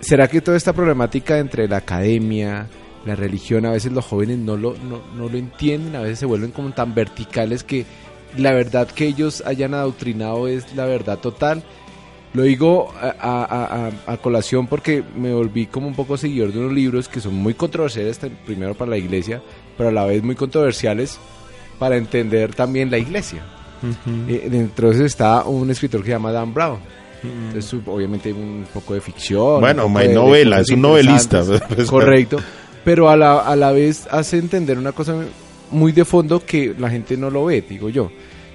¿será que toda esta problemática entre la academia, la religión, a veces los jóvenes no lo, no, no lo entienden, a veces se vuelven como tan verticales que la verdad que ellos hayan adoctrinado es la verdad total? Lo digo a, a- a- a colación porque me volví como un poco seguidor de unos libros que son muy controversiales, primero para la iglesia, pero a la vez muy controversiales para entender también la iglesia. Eh, dentro de eso está un escritor que se llama Dan Brown. Entonces, obviamente un poco de ficción. Bueno, my de- novela, es un novelista. interesantes. Correcto. Pero a la, a la vez hace entender una cosa muy de fondo que la gente no lo ve, digo yo.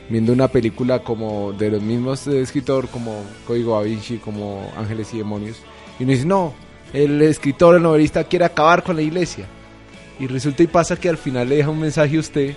Viendo una película como de los mismos escritor como Código Da Vinci, como Ángeles y Demonios, y uno dice, no, el escritor, el novelista quiere acabar con la iglesia. Y resulta y pasa que al final le deja un mensaje a usted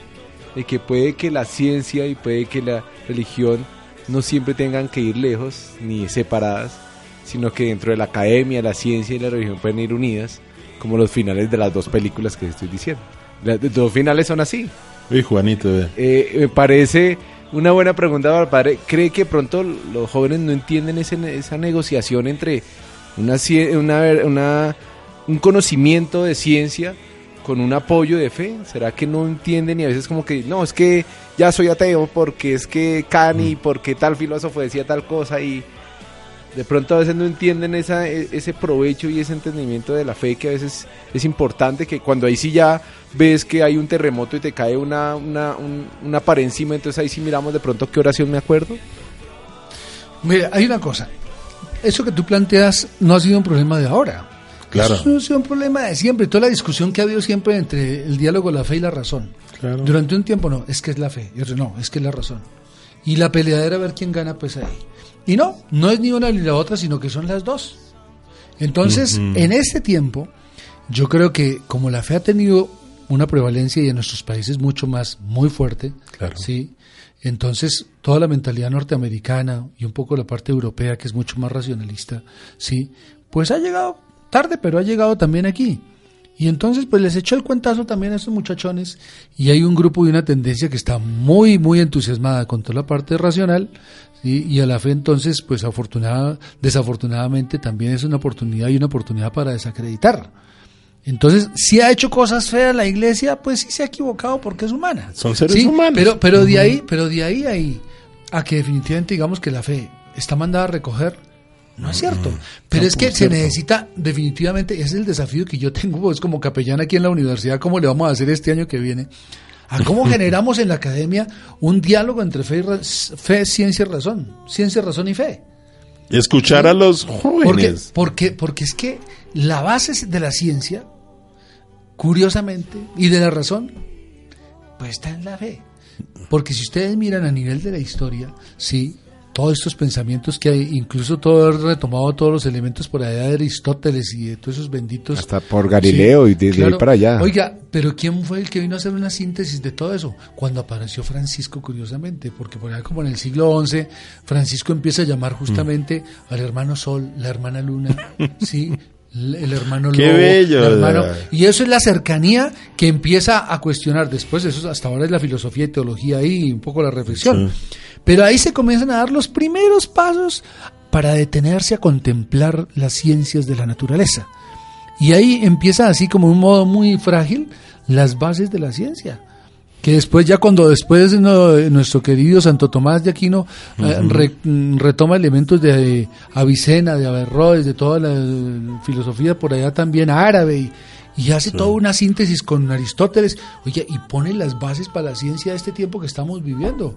de que puede que la ciencia y puede que la religión no siempre tengan que ir lejos ni separadas, sino que dentro de la academia, la ciencia y la religión pueden ir unidas, como los finales de las dos películas que estoy diciendo. Los dos finales son así. Uy, Juanito. Eh, me parece una buena pregunta para el padre. ¿Cree que pronto los jóvenes no entienden ese- esa negociación entre una, una, una- un conocimiento de ciencia con un apoyo de fe? ¿Será que no entienden y a veces como que, no, es que ya soy ateo porque es que Cani, porque tal filósofo decía tal cosa y de pronto a veces no entienden esa, e- ese provecho y ese entendimiento de la fe que a veces es importante que cuando ahí sí ya ves que hay un terremoto y te cae una, una, un- una pared encima, entonces ahí sí miramos de pronto qué oración me acuerdo. Mira, hay una cosa. Eso que tú planteas no ha sido un problema de ahora. Claro. Eso ha sido un problema de siempre. Toda la discusión que ha habido siempre entre el diálogo, la fe y la razón. Claro. Durante un tiempo no, es que es la fe. Y otro no, es que es la razón. Y la peleadera a ver quién gana, pues ahí. Y no, no es ni una ni la otra, sino que son las dos. Entonces, en este tiempo, yo creo que como la fe ha tenido una prevalencia y en nuestros países mucho más, muy fuerte, Claro. ¿sí? Entonces, toda la mentalidad norteamericana y un poco la parte europea, que es mucho más racionalista, ¿sí? Pues ha llegado tarde, pero ha llegado también aquí. Y entonces, pues les echó el cuentazo también a estos muchachones y hay un grupo y una tendencia que está muy, muy entusiasmada con toda la parte racional y a la fe entonces, pues afortunada, desafortunadamente también es una oportunidad y una oportunidad para desacreditar. Entonces, si ha hecho cosas feas la iglesia, pues sí se ha equivocado porque es humana. Son seres Sí, humanos. Pero, pero de ahí, pero de ahí, ahí, a que definitivamente digamos que la fe está mandada a recoger, no es cierto. Pero es que se necesita definitivamente, ese es el desafío que yo tengo pues, como capellán aquí en la universidad, cómo le vamos a hacer este año que viene, a cómo generamos en la academia un diálogo entre fe, y fe ciencia y razón, ciencia, razón y fe. Escuchar a los Porque, jóvenes. porque, porque es que la base de la ciencia, curiosamente, y de la razón, pues está en la fe. Porque si ustedes miran a nivel de la historia, sí, todos estos pensamientos que hay, incluso todo haber retomado todos los elementos por allá de Aristóteles y de todos esos benditos. Hasta por Galileo y de- de ahí para allá. Oiga, pero ¿quién fue el que vino a hacer una síntesis de todo eso? Cuando apareció Francisco, curiosamente, porque por allá como en el siglo XI, Francisco empieza a llamar justamente al hermano Sol, la hermana Luna, ¿sí? El hermano Qué Lobo, bello, el hermano- y eso es la cercanía que empieza a cuestionar. Después, eso hasta ahora es la filosofía y teología ahí, y un poco la reflexión. Pero ahí se comienzan a dar los primeros pasos para detenerse a contemplar las ciencias de la naturaleza. Y ahí empieza así como un modo muy frágil las bases de la ciencia. Que después, ya cuando después no, nuestro querido Santo Tomás de Aquino eh, re- retoma elementos de Avicena, de Averroes, de toda la filosofía por allá también árabe, y, y hace toda una síntesis con Aristóteles, oye, y pone las bases para la ciencia de este tiempo que estamos viviendo.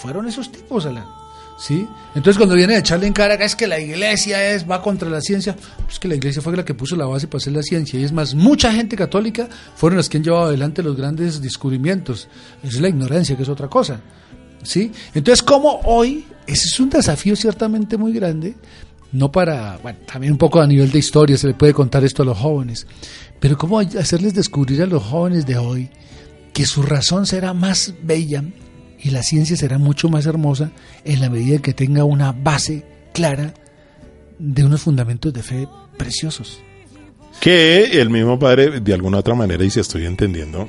Fueron esos tipos. ¿Sí? Entonces cuando viene a echarle en cara es que la iglesia es va contra la ciencia, pues que la iglesia fue la que puso la base para hacer la ciencia y es más, mucha gente católica fueron las que han llevado adelante los grandes descubrimientos. Es la ignorancia que es otra cosa. ¿Sí? Entonces, como hoy, ese es un desafío ciertamente muy grande, no para, bueno, también un poco a nivel de historia se le puede contar esto a los jóvenes, pero cómo hacerles descubrir a los jóvenes de hoy que su razón será más bella y la ciencia será mucho más hermosa en la medida que tenga una base clara de unos fundamentos de fe preciosos. Que el mismo padre, de alguna otra manera, y si estoy entendiendo,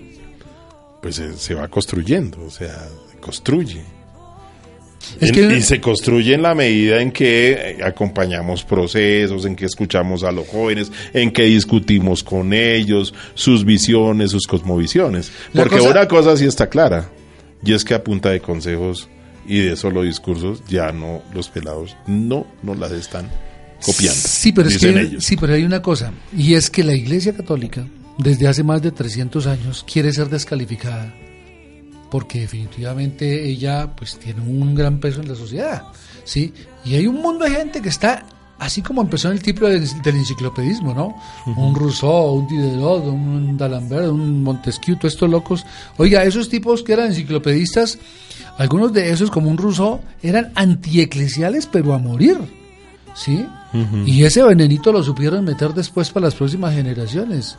pues se, se va construyendo, o sea, construye. Es En- que- y se construye en la medida en que eh, acompañamos procesos, en que escuchamos a los jóvenes, en que discutimos con ellos, sus visiones, sus cosmovisiones. Porque cosa- una cosa sí está clara, y es que a punta de consejos y de solo discursos, ya no, los pelados no nos las están copiando. Sí, pero es que ellos. sí, pero hay una cosa y es que la Iglesia Católica desde hace más de 300 años quiere ser descalificada porque definitivamente ella pues tiene un gran peso en la sociedad, ¿sí? Y hay un mundo de gente que está así como empezó en el tipo del, del enciclopedismo, ¿no? Un Rousseau, un Diderot, un D'Alembert, un Montesquieu, todos estos locos. Oiga, esos tipos que eran enciclopedistas, algunos de esos, como un Rousseau, eran antieclesiales, pero a morir. ¿Sí? Y ese venenito lo supieron meter después para las próximas generaciones.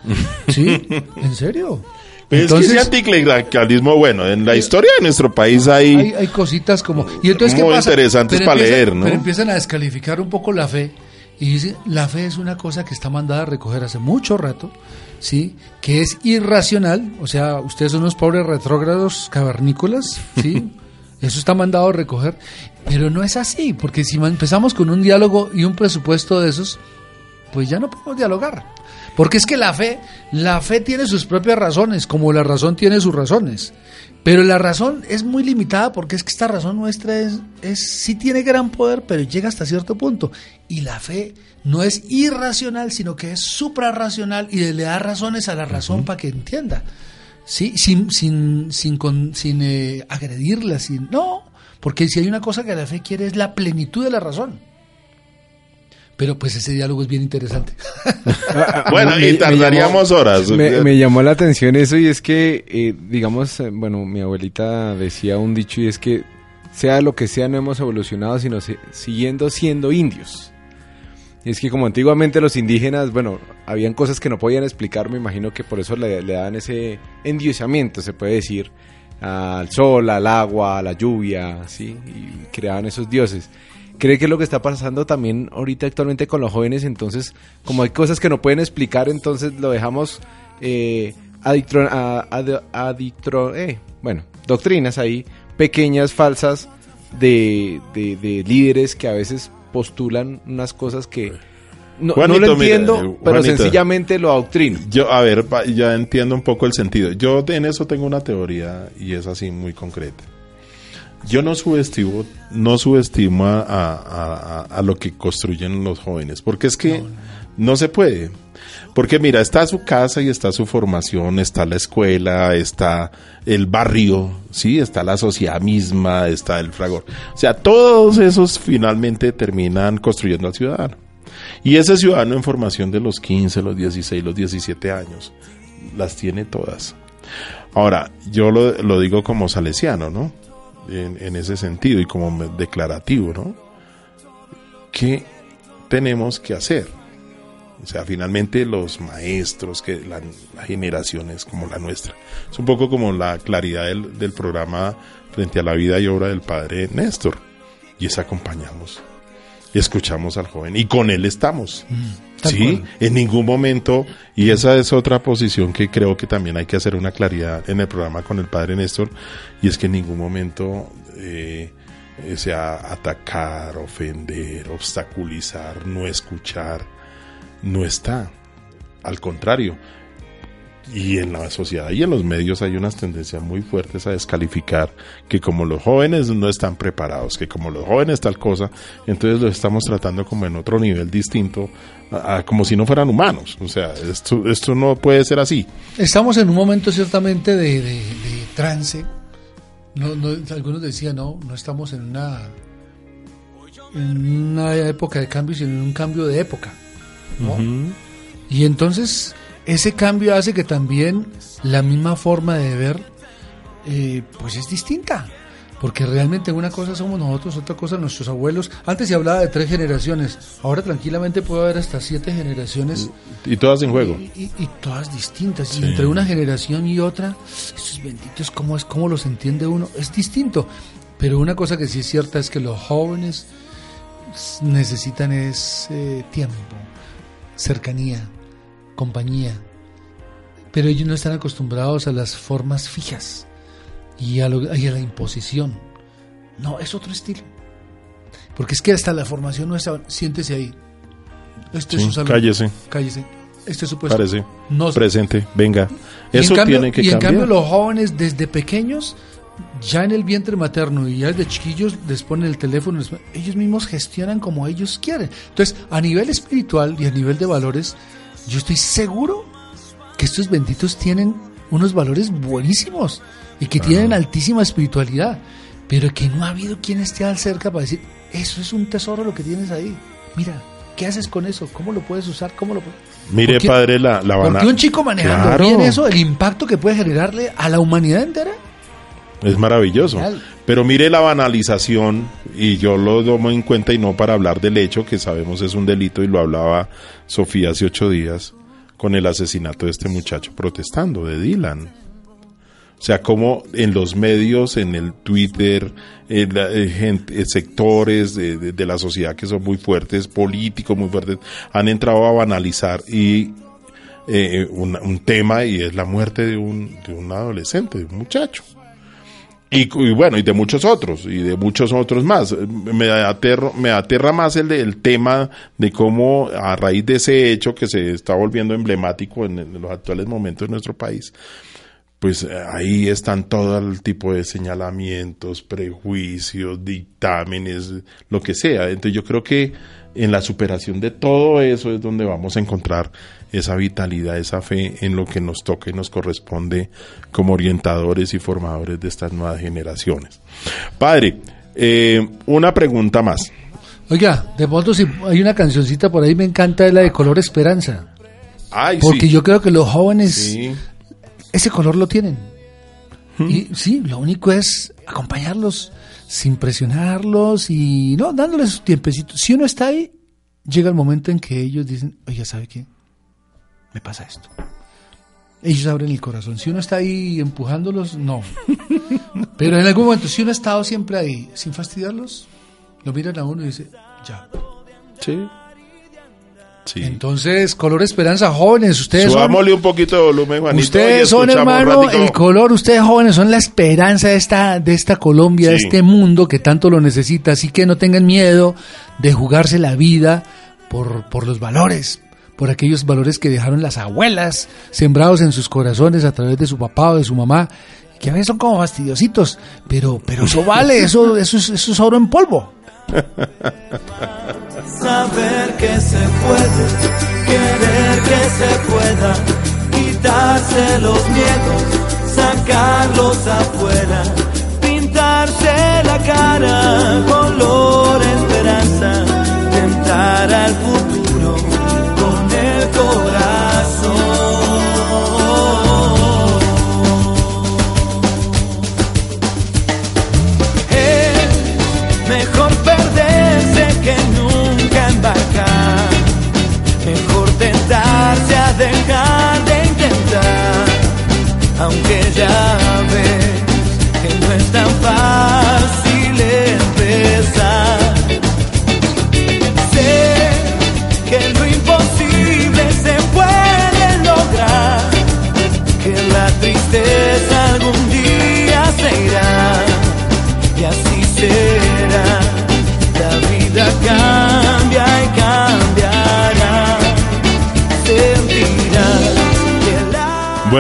¿Sí? ¿En serio? Pero es que ese anticlericalismo, bueno, en la historia de nuestro país hay... hay, hay cositas como... Y entonces, ¿qué Muy pasa? interesantes Pero para empiezan- leer, ¿no? Pero empiezan a descalificar un poco la fe. Y dicen, la fe es una cosa que está mandada a recoger hace mucho rato, ¿sí? Que es irracional. O sea, ustedes son unos pobres retrógrados cavernícolas, ¿sí? Eso está mandado a recoger. Pero no es así, porque si empezamos con un diálogo y un presupuesto de esos, pues ya no podemos dialogar. Porque es que la fe, la fe tiene sus propias razones, como la razón tiene sus razones. Pero la razón es muy limitada porque es que esta razón nuestra es, es sí tiene gran poder, pero llega hasta cierto punto. Y la fe no es irracional, sino que es suprarracional y le da razones a la razón para que entienda. Sí, sin, sin, sin, con- sin eh, agredirla, sin. No, porque si hay una cosa que la fe quiere es la plenitud de la razón. Pero pues ese diálogo es bien interesante. Bueno, Me- y me tardaríamos llamó- horas. Me, me llamó la atención eso y es que, eh, digamos, eh, bueno, mi abuelita decía un dicho y es que sea lo que sea, no hemos evolucionado, sino si- siguiendo siendo indios. Y es que como antiguamente los indígenas, bueno, habían cosas que no podían explicar, me imagino que por eso le, le daban ese endiosamiento, se puede decir, al sol, al agua, a la lluvia, ¿sí? Y creaban esos dioses. ¿Cree que es lo que está pasando también ahorita actualmente con los jóvenes? Entonces, como hay cosas que no pueden explicar, entonces lo dejamos eh, a- adictro- eh, bueno, doctrinas ahí, pequeñas, falsas, de, de- de líderes que a veces postulan unas cosas que no, no lo mira, entiendo, eh, pero sencillamente lo adoctrino. Yo, a ver, ya entiendo un poco el sentido. Yo en eso tengo una teoría y es así muy concreta. Yo no subestimo, no subestimo a, a- a- a lo que construyen los jóvenes, porque es que no, se puede. Porque mira, está su casa y está su formación, está la escuela, está el barrio, sí, está la sociedad misma, está el fragor. O sea, todos esos finalmente terminan construyendo al ciudadano. Y ese ciudadano en formación de los 15, los 16, los 17 años, las tiene todas. Ahora, yo lo, lo digo como salesiano, ¿no? En, ese sentido y como declarativo, ¿no? ¿Qué tenemos que hacer? O sea, finalmente los maestros, que la, la generaciones como la nuestra. Es un poco como la claridad del, del programa frente a la vida y obra del padre Néstor. Y es acompañamos y escuchamos al joven y con él estamos. Tal Sí, cual. en ningún momento, y esa es otra posición que creo que también hay que hacer una claridad en el programa con el padre Néstor, y es que en ningún momento eh, eh, sea atacar, ofender, obstaculizar, no escuchar, no está. Al contrario, y en la sociedad y en los medios hay unas tendencias muy fuertes a descalificar que como los jóvenes no están preparados, que como los jóvenes tal cosa, entonces los estamos tratando como en otro nivel distinto, a- a- como si no fueran humanos. O sea, esto, esto no puede ser así. Estamos en un momento ciertamente de, de- de trance. No, no, algunos decían, no, no estamos en una, en una época de cambio, sino en un cambio de época. ¿no? Y entonces ese cambio hace que también la misma forma de ver, eh, pues es distinta. Porque realmente una cosa somos nosotros, otra cosa nuestros abuelos. Antes se hablaba de tres generaciones, ahora tranquilamente puede haber hasta siete generaciones. Y todas en juego. Y, y- y todas distintas. Sí. Y entre una generación y otra, estos benditos, ¿cómo es? ¿Cómo los entiende uno? Es distinto. Pero una cosa que sí es cierta es que los jóvenes necesitan es eh, tiempo, cercanía, compañía. Pero ellos no están acostumbrados a las formas fijas y a, lo- y a la imposición. No, es otro estilo. Porque es que hasta la formación nuestra, siéntese ahí. Este es Sí, su salón. cállese, Cállese. Este es su puesto. párese, No, presente, venga. Eso cambio- tiene que y en cambiar. cambio los jóvenes desde pequeños, ya en el vientre materno y ya desde chiquillos les ponen el teléfono, les ellos mismos gestionan como ellos quieren. Entonces, a nivel espiritual y a nivel de valores, yo estoy seguro que estos benditos tienen unos valores buenísimos y que tienen altísima espiritualidad, pero que no ha habido quien esté al cerca para decir, eso es un tesoro lo que tienes ahí. Mira, ¿qué haces con eso? ¿Cómo lo puedes usar? ¿Cómo lo puedes... Mire, Porque- padre, la, la Porque bana- un chico manejando Claro, bien eso, el impacto que puede generarle a la humanidad entera. Es maravilloso. Pero mire la banalización, y yo lo tomo en cuenta y no para hablar del hecho, que sabemos es un delito, y lo hablaba Sofía hace ocho días, con el asesinato de este muchacho protestando, de Dylan. O sea, como en los medios, en el Twitter, en la- eh, eh, sectores de, de- de la sociedad que son muy fuertes, políticos muy fuertes, han entrado a banalizar y eh, un, un tema y es la muerte de un, de un adolescente, de un muchacho. Y, bueno, y de muchos otros, y de muchos otros más. Me me aterra más el tema de cómo a raíz de ese hecho que se está volviendo emblemático en, en los actuales momentos de nuestro país, pues eh, ahí están todo el tipo de señalamientos, prejuicios, dictámenes, lo que sea. Entonces yo creo que en la superación de todo eso es donde vamos a encontrar esa vitalidad, esa fe en lo que nos toca y nos corresponde como orientadores y formadores de estas nuevas generaciones. Padre, eh, una pregunta más. Oiga, de pronto si hay una cancioncita por ahí me encanta, es la de Color Esperanza. Ay, Porque sí. yo creo que los jóvenes Sí. ese color lo tienen. Y sí, lo único es acompañarlos sin presionarlos y no, dándoles su tiempecito. Si uno está ahí, llega el momento en que ellos dicen, oye, ¿sabe qué? Me pasa esto. Ellos abren el corazón. Si uno está ahí empujándolos, no. Pero en algún momento, si uno ha estado siempre ahí, sin fastidiarlos, lo miran a uno y dice, ya. Sí. Sí. Entonces, color esperanza, jóvenes, ustedes son Subámosle un poquito de volumen, Juanito. Ustedes son, hermano, el color, ustedes jóvenes son la esperanza de esta, de esta Colombia, de este mundo que tanto lo necesita. Así que no tengan miedo de jugarse la vida por, por los valores, por aquellos valores que dejaron las abuelas sembrados en sus corazones a través de su papá o de su mamá, que a veces son como fastidiositos, pero, pero eso vale, eso, eso, es, eso es oro en polvo. Saber que se puede, querer que se pueda, quitarse los miedos, sacarlos afuera, pintarse la cara, color esperanza, tentar al futuro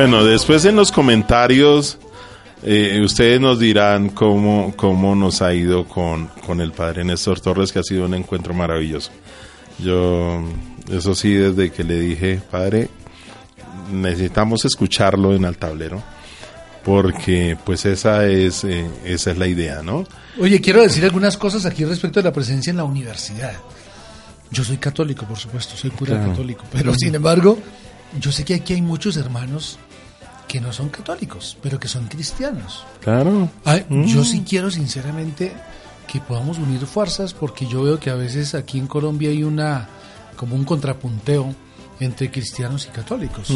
Bueno, después en los comentarios eh, ustedes nos dirán cómo, cómo nos ha ido con, con el padre Néstor Torres, que ha sido un encuentro maravilloso. Yo, eso sí, desde que le dije, padre, necesitamos escucharlo en el tablero, porque pues esa es, eh, esa es la idea, ¿no? Oye, quiero decir algunas cosas aquí respecto de la presencia en la universidad. Yo soy católico, por supuesto, soy cura Claro. católico, pero sin embargo, yo sé que aquí hay muchos hermanos que no son católicos, pero que son cristianos. Claro. Ay, Yo sí quiero sinceramente que podamos unir fuerzas porque yo veo que a veces aquí en Colombia hay una como un contrapunteo entre cristianos y católicos.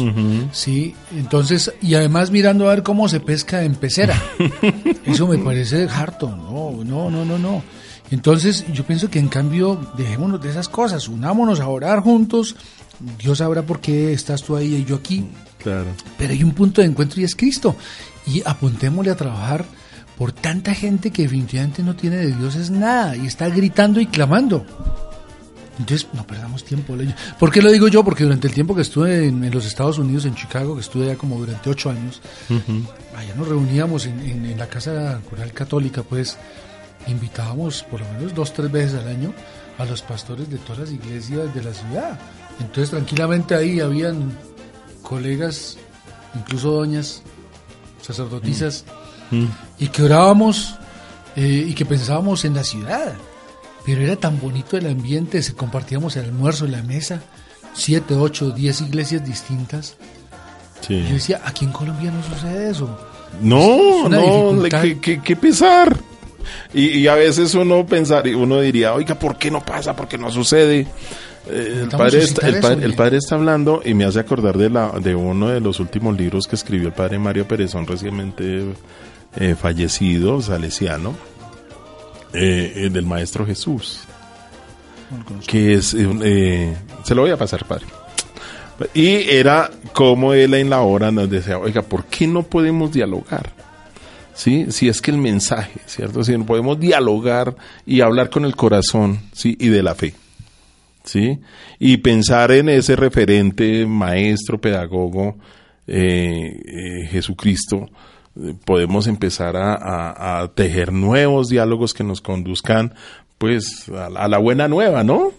Sí, entonces y además mirando a ver cómo se pesca en pecera. Eso me parece harto. No, no, no, no, no. Entonces yo pienso que en cambio dejémonos de esas cosas, unámonos a orar juntos. Dios sabrá por qué estás tú ahí y yo aquí. Claro. Pero hay un punto de encuentro y es Cristo. Y apuntémosle a trabajar por tanta gente que definitivamente no tiene de Dios es nada y está gritando y clamando. Entonces, no perdamos tiempo. ¿Por qué lo digo yo? Porque durante el tiempo que estuve en, en los Estados Unidos, en Chicago, que estuve allá como durante ocho años, allá nos reuníamos en, en- en la Casa Coral Católica, pues invitábamos por lo menos dos, tres veces al año a los pastores de todas las iglesias de la ciudad. Entonces, tranquilamente ahí habían colegas, incluso doñas, sacerdotisas, y que orábamos eh, y que pensábamos en la ciudad. pero era tan bonito el ambiente, se compartíamos el almuerzo en la mesa, siete, ocho, diez iglesias distintas. Sí. Yo decía, aquí en Colombia no sucede eso. No, Es no, qué- qué pesar. Y, y a veces uno pensar, uno diría, oiga, ¿por qué no pasa? ¿Por qué no sucede? Eh, el, padre está, el, padre está hablando y me hace acordar de, la, de uno de los últimos libros que escribió el padre Mario Perezón, recientemente eh, fallecido, salesiano, eh, del Maestro Jesús. Que es, se lo voy a pasar, padre. Y era como él en la hora nos decía, oiga, ¿por qué no podemos dialogar? ¿Sí? Si es que el mensaje, ¿cierto? Si no podemos dialogar y hablar con el corazón, ¿sí? Y de la fe, ¿sí? Y pensar en ese referente, maestro, pedagogo, eh, eh, Jesucristo, eh, podemos empezar a, a- a tejer nuevos diálogos que nos conduzcan, pues, a, la- a la buena nueva, ¿no?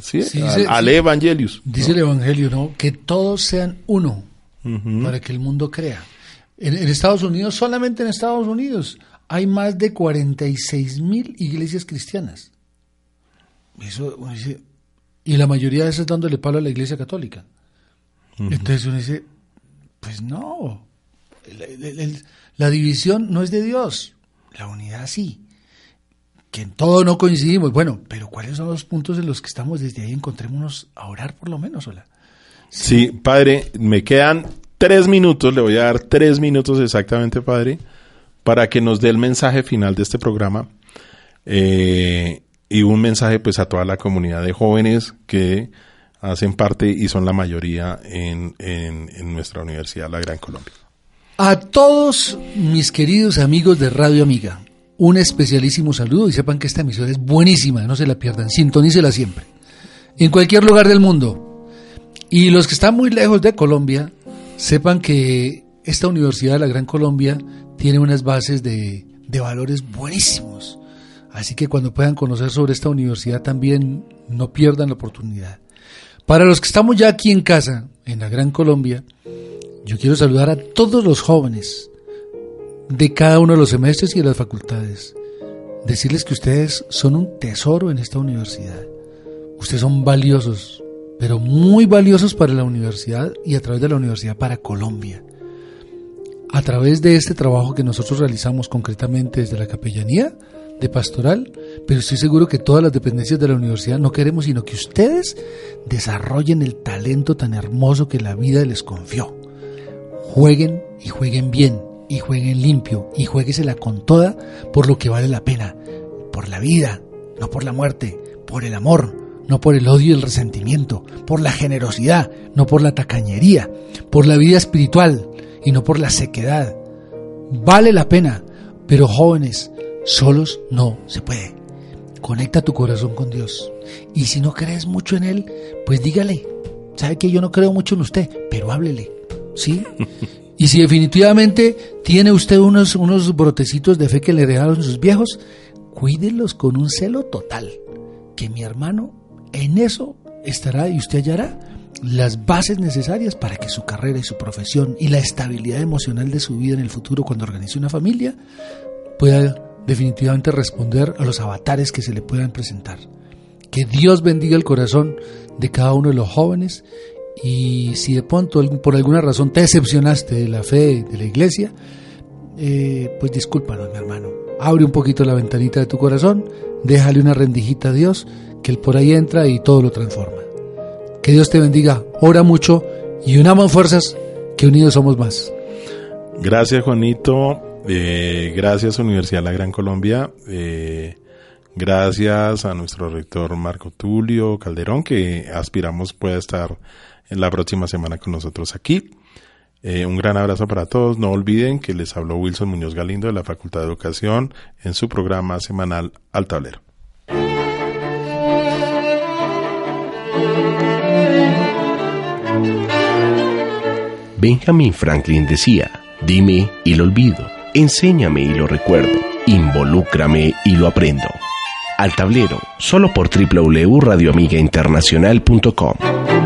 Sí, Sí, al. Evangelius. Dice el Evangelio, ¿no? Que todos sean uno para que el mundo crea. En, en Estados Unidos, solamente en Estados Unidos, hay más de 46 mil iglesias cristianas. Eso, uno dice, y la mayoría de esas dándole palo a la iglesia católica. Entonces uno dice, pues no, el- la división no es de Dios, la unidad sí. Que en todo no coincidimos. Bueno, pero ¿cuáles son los puntos en los que estamos desde ahí? Encontrémonos a orar por lo menos, hola. Sí, padre, me quedan tres minutos, le voy a dar tres minutos exactamente, padre, para que nos dé el mensaje final de este programa eh, y un mensaje pues a toda la comunidad de jóvenes que hacen parte y son la mayoría en, en- nuestra universidad, la Gran Colombia. A todos mis queridos amigos de Radio Amiga, un especialísimo saludo y sepan que esta emisora es buenísima, no se la pierdan, sintonícela siempre. En cualquier lugar del mundo. Y los que están muy lejos de Colombia, sepan que esta Universidad de la Gran Colombia tiene unas bases de, de valores buenísimos. Así que cuando puedan conocer sobre esta universidad también no pierdan la oportunidad. Para los que estamos ya aquí en casa, en la Gran Colombia, yo quiero saludar a todos los jóvenes de cada uno de los semestres y de las facultades. Decirles que ustedes son un tesoro en esta universidad. Ustedes son valiosos, pero muy valiosos para la universidad y a través de la universidad para Colombia. A través de este trabajo que nosotros realizamos concretamente desde la capellanía de pastoral, pero estoy seguro que todas las dependencias de la universidad no queremos sino que ustedes desarrollen el talento tan hermoso que la vida les confió jueguen y jueguen bien y jueguen limpio y jueguesela con toda por lo que vale la pena, por la vida, no por la muerte, por el amor, no por el odio y el resentimiento, por la generosidad, no por la tacañería, por la vida espiritual y no por la sequedad. Vale la pena, pero jóvenes, solos no se puede. Conecta tu corazón con Dios. Y si no crees mucho en Él, pues dígale, sabe que yo no creo mucho en usted, pero háblele. ¿Sí? Y si definitivamente tiene usted unos, unos brotecitos de fe que le dejaron sus viejos, cuídelos con un celo total. Que mi hermano en eso estará y usted hallará las bases necesarias para que su carrera y su profesión y la estabilidad emocional de su vida en el futuro cuando organice una familia pueda definitivamente responder a los avatares que se le puedan presentar. Que Dios bendiga el corazón de cada uno de los jóvenes y si de pronto por alguna razón te decepcionaste de la fe de la iglesia, eh, pues discúlpanos, mi hermano. Abre un poquito la ventanita de tu corazón, déjale una rendijita a Dios, que Él por ahí entra y todo lo transforma. Que Dios te bendiga, ora mucho y unamos fuerzas, que unidos somos más. Gracias, Juanito. Eh, gracias, Universidad La Gran Colombia. Eh, gracias a nuestro rector Marco Tulio Calderón, que aspiramos pueda estar en la próxima semana con nosotros aquí. Eh, un gran abrazo para todos. No olviden que les habló Wilson Muñoz Galindo de la Facultad de Educación en su programa semanal Al Tablero. Benjamin Franklin decía, dime y lo olvido, enséñame y lo recuerdo, involúcrame y lo aprendo. Al tablero, solo por www.radioamigainternacional.com.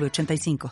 906985.